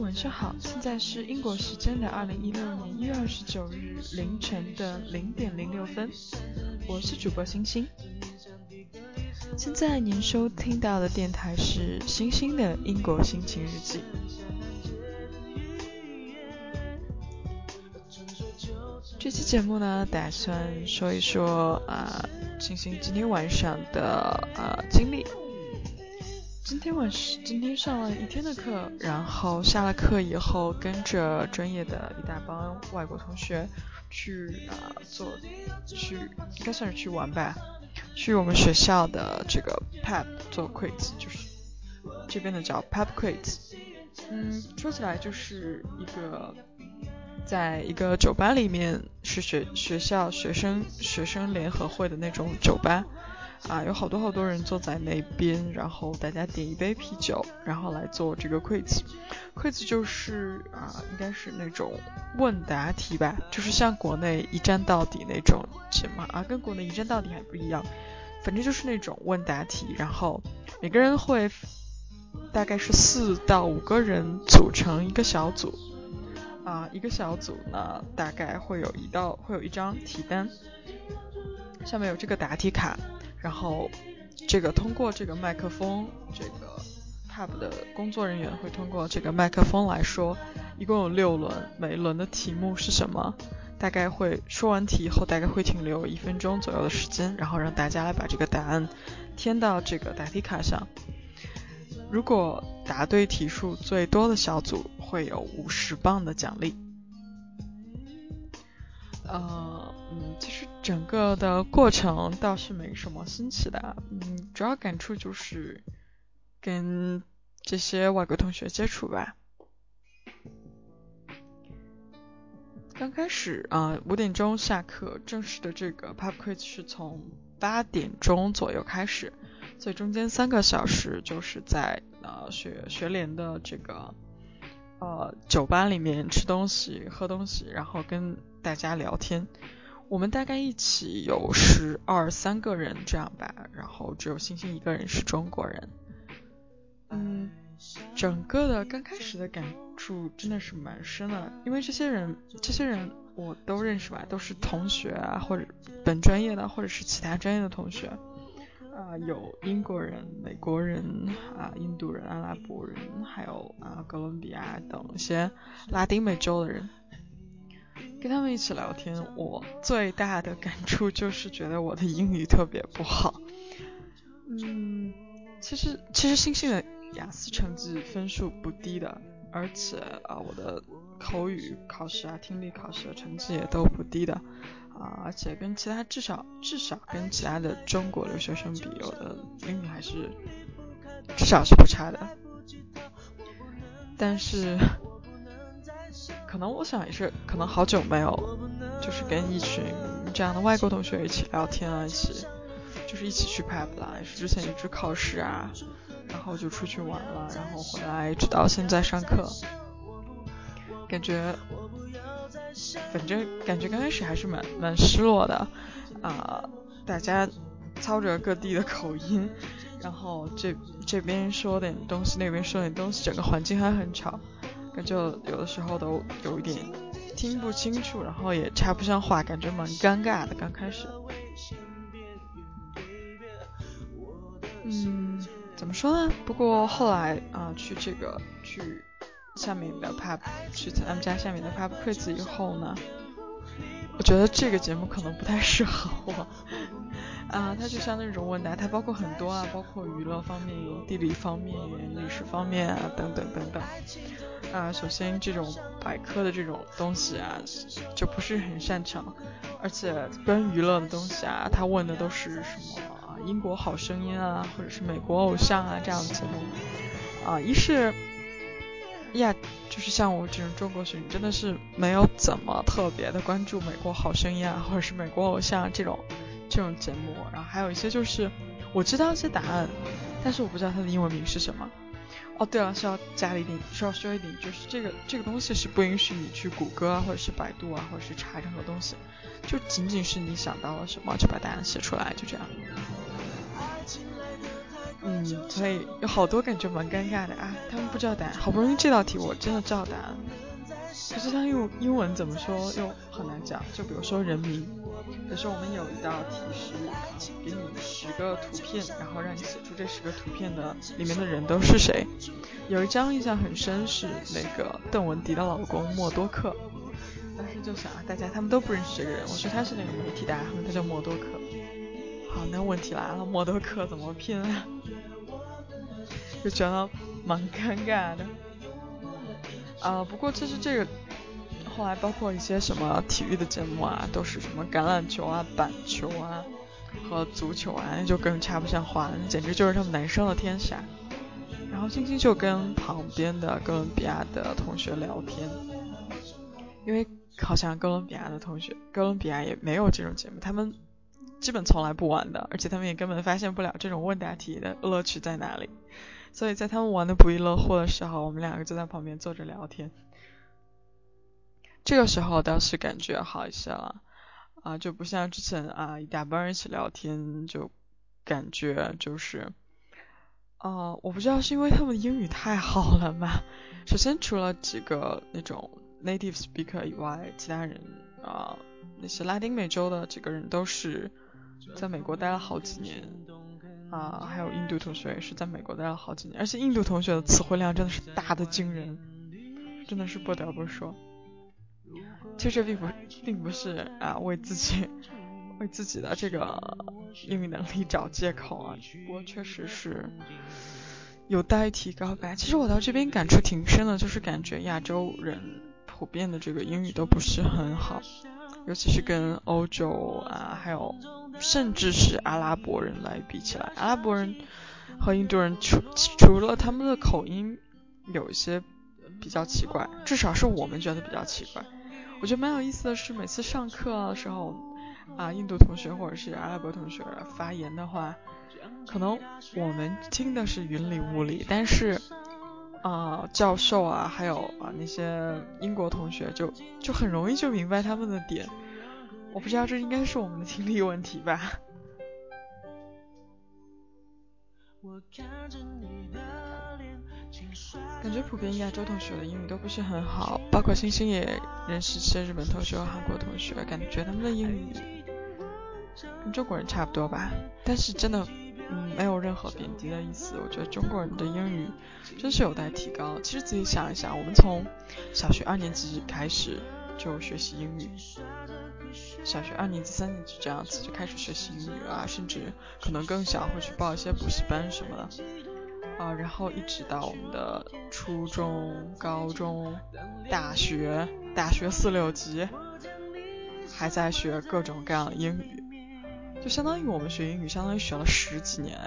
晚上好！现在是英国时间的二零一六年一月二十九日凌晨的零点零六分，我是主播星星。现在您收听到的电台是星星的英国心情日记。这期节目呢，打算说一说啊，星星今天晚上的啊经历。今天晚上今天上了一天的课，然后下了课以后，跟着专业的一大帮外国同学去啊做去应该算是去玩吧，去我们学校的这个 pub 做 quiz，就是这边的叫 pub quiz。嗯，说起来就是一个在一个酒吧里面，是学学校学生学生联合会的那种酒吧。啊，有好多好多人坐在那边，然后大家点一杯啤酒，然后来做这个 quiz。quiz 就是啊，应该是那种问答题吧，就是像国内一站到底那种什么啊，跟国内一站到底还不一样，反正就是那种问答题，然后每个人会大概是四到五个人组成一个小组，啊，一个小组呢大概会有一道会有一张题单，下面有这个答题卡。然后，这个通过这个麦克风，这个 pub 的工作人员会通过这个麦克风来说，一共有六轮，每一轮的题目是什么？大概会说完题以后，大概会停留一分钟左右的时间，然后让大家来把这个答案填到这个答题卡上。如果答对题数最多的小组会有五十磅的奖励。呃，嗯，其实整个的过程倒是没什么新奇的，嗯，主要感触就是跟这些外国同学接触吧。刚开始啊，五点钟下课，正式的这个 pub quiz 是从八点钟左右开始，所以中间三个小时就是在呃学学联的这个呃酒吧里面吃东西、喝东西，然后跟。大家聊天，我们大概一起有十二三个人这样吧，然后只有星星一个人是中国人。嗯，整个的刚开始的感触真的是蛮深的，因为这些人这些人我都认识吧，都是同学啊，或者本专业的，或者是其他专业的同学。啊，有英国人、美国人啊、印度人、阿拉伯人，还有啊哥伦比亚等一些拉丁美洲的人。跟他们一起聊天，我最大的感触就是觉得我的英语特别不好。嗯，其实其实星星的雅思成绩分数不低的，而且啊我的口语考试啊、听力考试的成绩也都不低的啊，而且跟其他至少至少跟其他的中国留学生比，我的英语还是至少是不差的。但是。可能我想也是，可能好久没有，就是跟一群这样的外国同学一起聊天啊，一起就是一起去 pub 啦，也是之前一直考试啊，然后就出去玩了，然后回来直到现在上课，感觉反正感觉刚开始还是蛮蛮失落的啊，大家操着各地的口音，然后这这边说点东西，那边说点东西，整个环境还很吵。感觉有的时候都有一点听不清楚，然后也插不上话，感觉蛮尴尬的。刚开始，嗯，怎么说呢？不过后来啊，去这个去下面的 pub，去他们家下面的 pub quiz 以后呢，我觉得这个节目可能不太适合我。啊，它就像那种问答，它包括很多啊，包括娱乐方面、地理方面、历史方面啊，等等等等。啊，首先这种百科的这种东西啊，就不是很擅长，而且关于娱乐的东西啊，他问的都是什么啊英国好声音啊，或者是美国偶像啊这样的节目。啊，一是呀，就是像我这种中国学生，真的是没有怎么特别的关注美国好声音啊，或者是美国偶像这种。这种节目，然后还有一些就是我知道一些答案，但是我不知道它的英文名是什么。哦，对了，需要加了一点，需要说一点，就是这个这个东西是不允许你去谷歌啊，或者是百度啊，或者是查任何东西，就仅仅是你想到了什么就把答案写出来，就这样。嗯，所以有好多感觉蛮尴尬的啊，他们不知道答案，好不容易这道题我真的知道答案，可是他用英文怎么说又很难讲，就比如说人名，可是我们有一道题是给你十个图片，然后让你写出这十个图片的里面的人都是谁，有一张印象很深是那个邓文迪的老公默多克，当时就想啊，大家他们都不认识这个人，我说他是那个媒体大亨，他叫默多克。好，那问题来了，默多克怎么拼啊？就觉得蛮尴尬的。啊，不过其实这个后来包括一些什么体育的节目啊，都是什么橄榄球啊、板球啊和足球啊，那就更插不上话，那简直就是他们男生的天下。然后晶晶就跟旁边的哥伦比亚的同学聊天，因为好像哥伦比亚的同学，哥伦比亚也没有这种节目，他们。基本从来不玩的，而且他们也根本发现不了这种问答题的乐趣在哪里。所以在他们玩的不亦乐乎的时候，我们两个就在旁边坐着聊天。这个时候倒是感觉好一些了，啊，就不像之前啊一大帮人一起聊天，就感觉就是，啊，我不知道是因为他们英语太好了吗？首先除了几个那种 native speaker 以外，其他人啊那些拉丁美洲的几个人都是。在美国待了好几年啊，还有印度同学也是在美国待了好几年，而且印度同学的词汇量真的是大的惊人，真的是不得不说。其实这并不并不是啊为自己为自己的这个英语能力找借口啊，不过确实是有待提高吧。其实我到这边感触挺深的，就是感觉亚洲人普遍的这个英语都不是很好。尤其是跟欧洲啊，还有甚至是阿拉伯人来比起来，阿拉伯人和印度人除除了他们的口音有一些比较奇怪，至少是我们觉得比较奇怪。我觉得蛮有意思的是，每次上课的时候啊，印度同学或者是阿拉伯同学发言的话，可能我们听的是云里雾里，但是。啊，教授啊，还有啊那些英国同学，就就很容易就明白他们的点。我不知道这应该是我们的听力问题吧。感觉普遍亚洲同学的英语都不是很好，包括星星也认识一些日本同学和韩国同学，感觉他们的英语跟中国人差不多吧。但是真的。没有任何贬低的意思。我觉得中国人的英语真是有待提高。其实仔细想一想，我们从小学二年级开始就学习英语，小学二年级、三年级这样子就开始学习英语啊，甚至可能更小会去报一些补习班什么的啊，然后一直到我们的初中、高中、大学、大学四六级，还在学各种各样的英语。就相当于我们学英语，相当于学了十几年，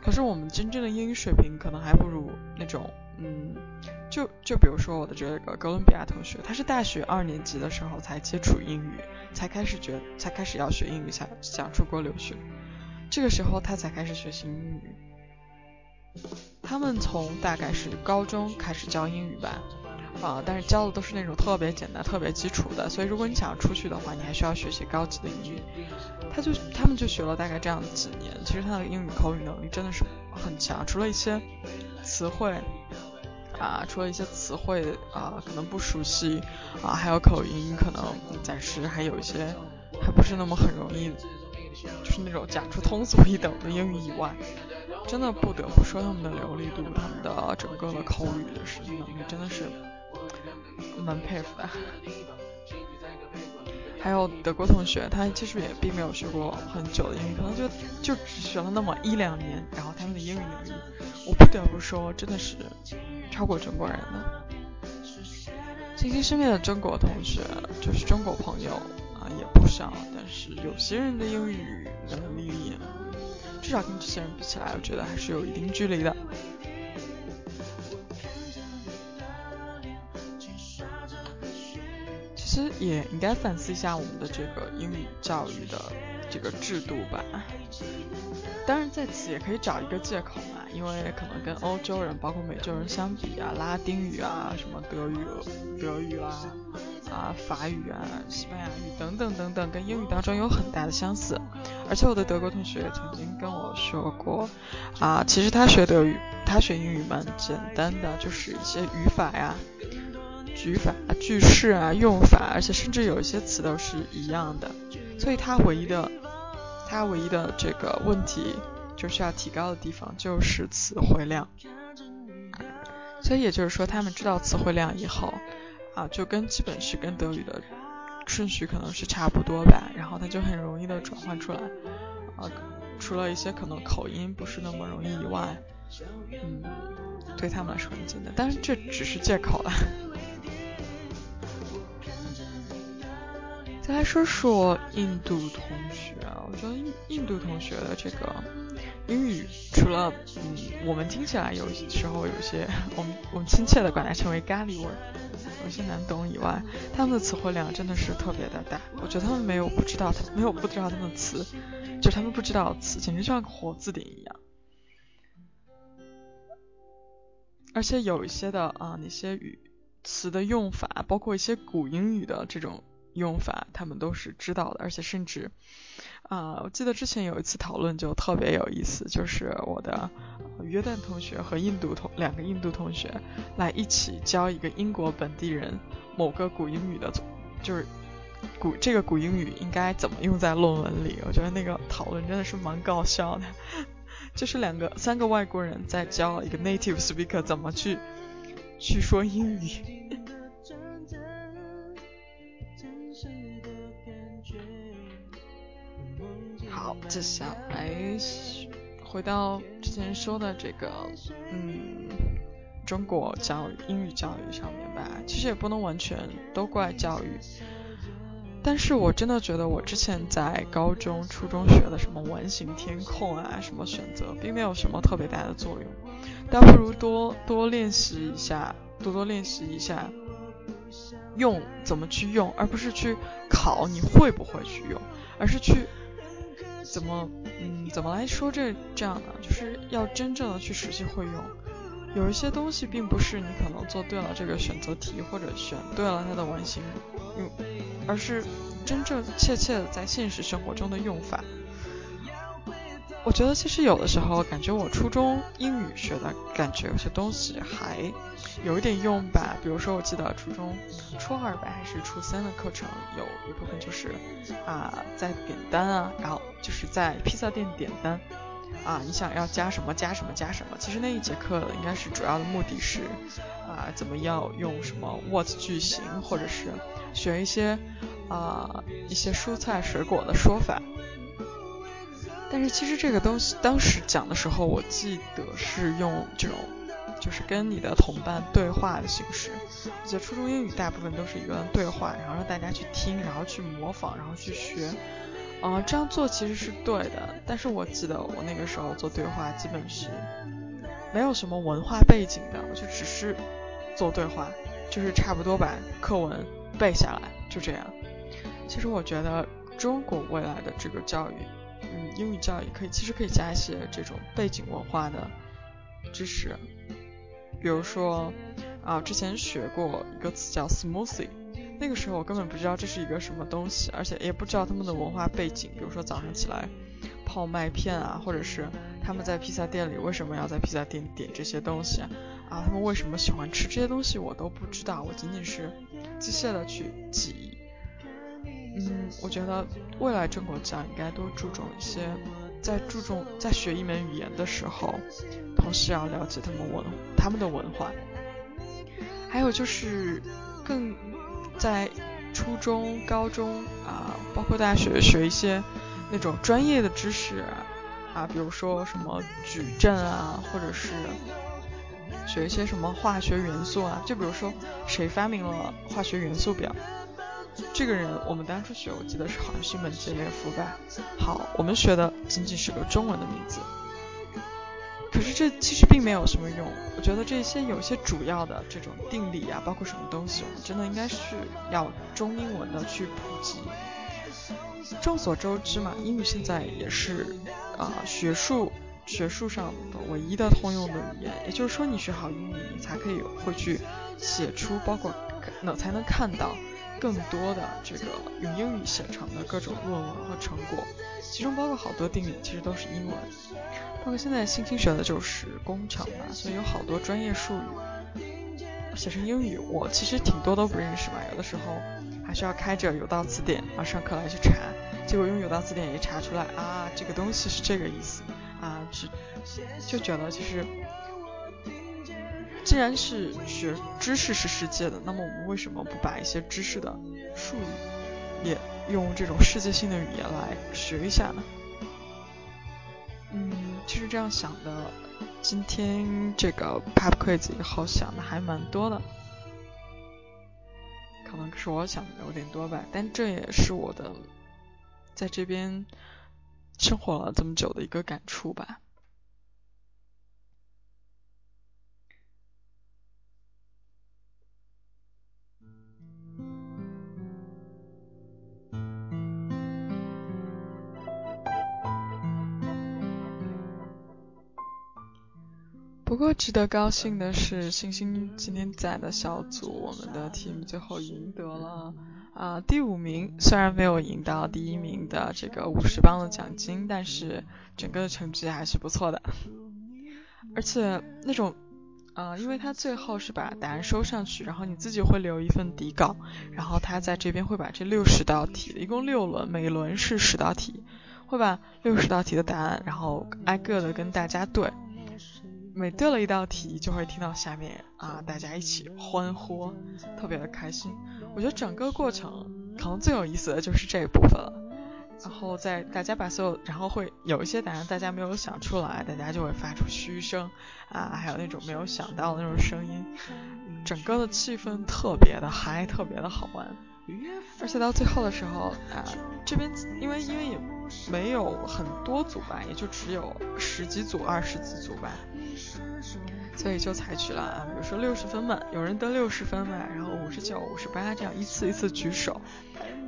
可是我们真正的英语水平可能还不如那种，嗯，就就比如说我的这个哥伦比亚同学，他是大学二年级的时候才接触英语，才开始觉，才开始要学英语，才想出国留学，这个时候他才开始学习英语。他们从大概是高中开始教英语吧。啊，但是教的都是那种特别简单、特别基础的，所以如果你想要出去的话，你还需要学习高级的英语。他就他们就学了大概这样几年，其实他的英语口语能力真的是很强，除了一些词汇啊，除了一些词汇啊可能不熟悉啊，还有口音可能暂时还有一些还不是那么很容易，就是那种讲出通俗易懂的英语以外，真的不得不说他们的流利度，他们的整个的口语的实际能力真的是。蛮佩服的，还有德国同学，他其实也并没有学过很久的英语，可能就就只学了那么一两年，然后他们的英语能力，我不得不说真的是超过中国人的。星星身边的中国同学，就是中国朋友啊也不少，但是有些人的英语能力，至少跟这些人比起来，我觉得还是有一定距离的。其实也应该反思一下我们的这个英语教育的这个制度吧。当然在此也可以找一个借口嘛，因为可能跟欧洲人包括美洲人相比啊，拉丁语啊，什么德语、德语啦，啊啊法语啊、西班牙语等等等等，跟英语当中有很大的相似。而且我的德国同学曾经跟我说过，啊，其实他学德语，他学英语蛮简单的，就是一些语法呀、语法、句式啊、用法，而且甚至有一些词都是一样的。所以他唯一的，他唯一的这个问题就需要提高的地方就是词汇量。所以也就是说，他们知道词汇量以后，啊，就跟基本是跟德语的顺序可能是差不多吧，然后他就很容易的转换出来。啊，除了一些可能口音不是那么容易以外，嗯，对他们来说很简单，但是这只是借口了。再来说说印度同学，我觉得印印度同学的这个英语，除了嗯我们听起来有时候有些 我们我们亲切的管它称为咖喱味，有些难懂以外，他们的词汇量真的是特别的大。我觉得他们没有不知道，他没有不知道他们的词，就他们不知道词，简直就像活字典一样。而且有一些的啊那些语词的用法，包括一些古英语的这种。用法他们都是知道的，而且甚至啊，我记得之前有一次讨论就特别有意思，就是我的约旦同学和印度同两个印度同学来一起教一个英国本地人某个古英语的，就是古这个古英语应该怎么用在论文里。我觉得那个讨论真的是蛮搞笑的，就是两个三个外国人在教一个 native speaker 怎么去去说英语。好，接下来回到之前说的这个，嗯，中国教育英语教育上面吧，其实也不能完全都怪教育，但是我真的觉得我之前在高中、初中学的什么完形填空啊，什么选择，并没有什么特别大的作用，倒不如多多练习一下，多多练习一下用怎么去用，而不是去考你会不会去用，而是去。怎么，嗯，怎么来说这这样呢？就是要真正的去实际会用。有一些东西并不是你可能做对了这个选择题或者选对了它的完形嗯，而是真正切切的在现实生活中的用法。我觉得其实有的时候感觉我初中英语学的感觉有些东西还有一点用吧。比如说我记得初中初二吧还是初三的课程有一部分就是啊在点单啊，然后就是在披萨店点单啊，你想要加什么加什么加什么。其实那一节课应该是主要的目的是啊怎么要用什么 what 句型，或者是学一些啊一些蔬菜水果的说法。但是其实这个东西当时讲的时候，我记得是用这种，就是跟你的同伴对话的形式。我觉得初中英语大部分都是一个对话，然后让大家去听，然后去模仿，然后去学。啊，这样做其实是对的。但是我记得我那个时候做对话，基本是没有什么文化背景的，我就只是做对话，就是差不多把课文背下来，就这样。其实我觉得中国未来的这个教育。嗯，英语教育可以，其实可以加一些这种背景文化的知识，比如说啊，之前学过一个词叫 smoothie，那个时候我根本不知道这是一个什么东西，而且也不知道他们的文化背景，比如说早上起来泡麦片啊，或者是他们在披萨店里为什么要在披萨店点这些东西啊，他们为什么喜欢吃这些东西，我都不知道，我仅仅是机械的去记忆。嗯，我觉得未来中国教应该多注重一些，在注重在学一门语言的时候，同时要了解他们文他们的文化，还有就是更在初中、高中啊，包括大学学一些那种专业的知识啊，比如说什么矩阵啊，或者是学一些什么化学元素啊，就比如说谁发明了化学元素表。这个人我们当初学，我记得是好像是一门捷列夫吧。好，我们学的仅仅是个中文的名字，可是这其实并没有什么用。我觉得这些有些主要的这种定理啊，包括什么东西，我们真的应该是要中英文的去普及。众所周知嘛，英语现在也是啊学术学术上的唯一的通用的语言。也就是说，你学好英语，你才可以会去写出，包括能才能看到。更多的这个用英语写成的各种论文和成果，其中包括好多定理其实都是英文，包括现在新兴学的就是工程嘛，所以有好多专业术语写成英语，我其实挺多都不认识嘛，有的时候还需要开着有道词典啊上课来去查，结果用有道词典一查出来啊这个东西是这个意思啊，就就觉得其实。既然是学知识是世界的，那么我们为什么不把一些知识的术语也用这种世界性的语言来学一下呢？嗯，其实这样想的，今天这个 pop quiz 以后想的还蛮多的，可能是我想的有点多吧，但这也是我的在这边生活了这么久的一个感触吧。不过值得高兴的是，星星今天在的小组，我们的 team 最后赢得了啊第五名。虽然没有赢到第一名的这个五十磅的奖金，但是整个的成绩还是不错的。而且那种啊，因为他最后是把答案收上去，然后你自己会留一份底稿，然后他在这边会把这六十道题，一共六轮，每轮是十道题，会把六十道题的答案，然后挨个的跟大家对。每对了一道题，就会听到下面啊，大家一起欢呼，特别的开心。我觉得整个过程可能最有意思的就是这一部分了。然后在大家把所有，然后会有一些答案大家没有想出来，大家就会发出嘘声啊，还有那种没有想到的那种声音，整个的气氛特别的嗨，特别的好玩。而且到最后的时候啊，这边因为因为也没有很多组吧，也就只有十几组、二十几组吧。所以就采取了，比如说六十分嘛，有人得六十分嘛，然后五十九、五十八这样一次一次举手，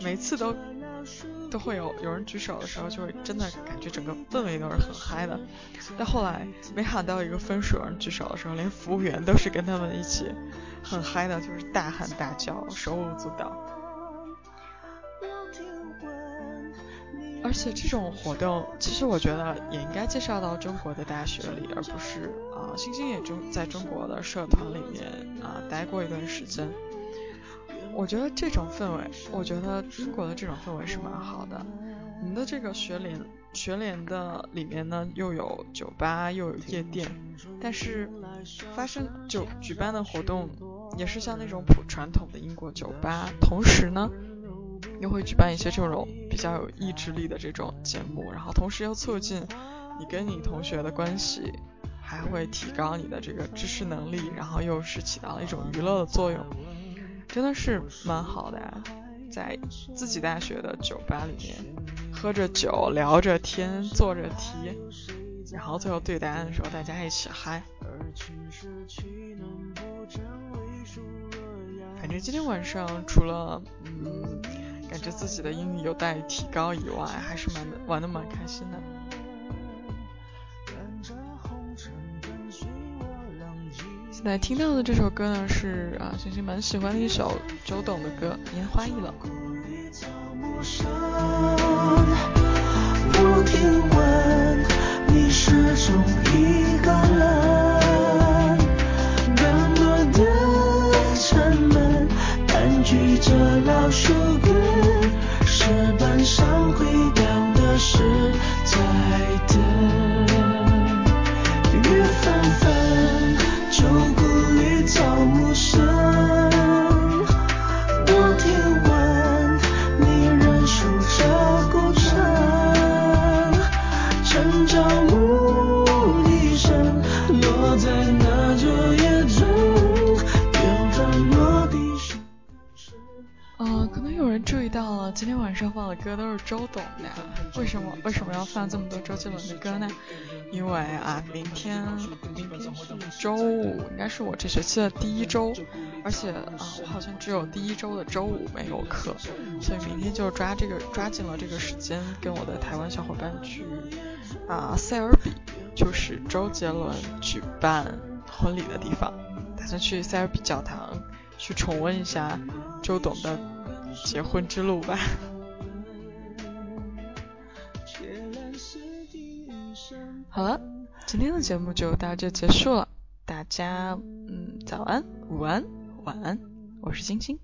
每次都都会有有人举手的时候，就会真的感觉整个氛围都是很嗨的。但后来没喊到一个分数，有人举手的时候，连服务员都是跟他们一起很嗨的，就是大喊大叫，手舞足蹈。而且这种活动，其实我觉得也应该介绍到中国的大学里，而不是啊，星星也中在中国的社团里面啊待过一段时间。我觉得这种氛围，我觉得英国的这种氛围是蛮好的。我们的这个学联学联的里面呢，又有酒吧，又有夜店，但是发生就举办的活动也是像那种普传统的英国酒吧，同时呢。又会举办一些这种比较有意志力的这种节目，然后同时又促进你跟你同学的关系，还会提高你的这个知识能力，然后又是起到了一种娱乐的作用，真的是蛮好的。在自己大学的酒吧里面，喝着酒，聊着天，做着题，然后最后对答案的时候大家一起嗨。反正今天晚上除了嗯。感觉自己的英语有待提高以外，还是蛮玩的蛮开心的。现在听到的这首歌呢，是啊，星星蛮喜欢的一首周董的歌《烟花易冷》。今天都是周董的，为什么为什么要放这么多周杰伦的歌呢？因为啊，明天明天是周五，应该是我这学期的第一周，而且啊，我好像只有第一周的周五没有课，所以明天就抓这个抓紧了这个时间，跟我的台湾小伙伴去啊塞尔比，就是周杰伦举办婚礼的地方，打算去塞尔比教堂去重温一下周董的。结婚之路吧。好了，今天的节目就到这结束了，大家嗯早安、午安、晚安，我是星星。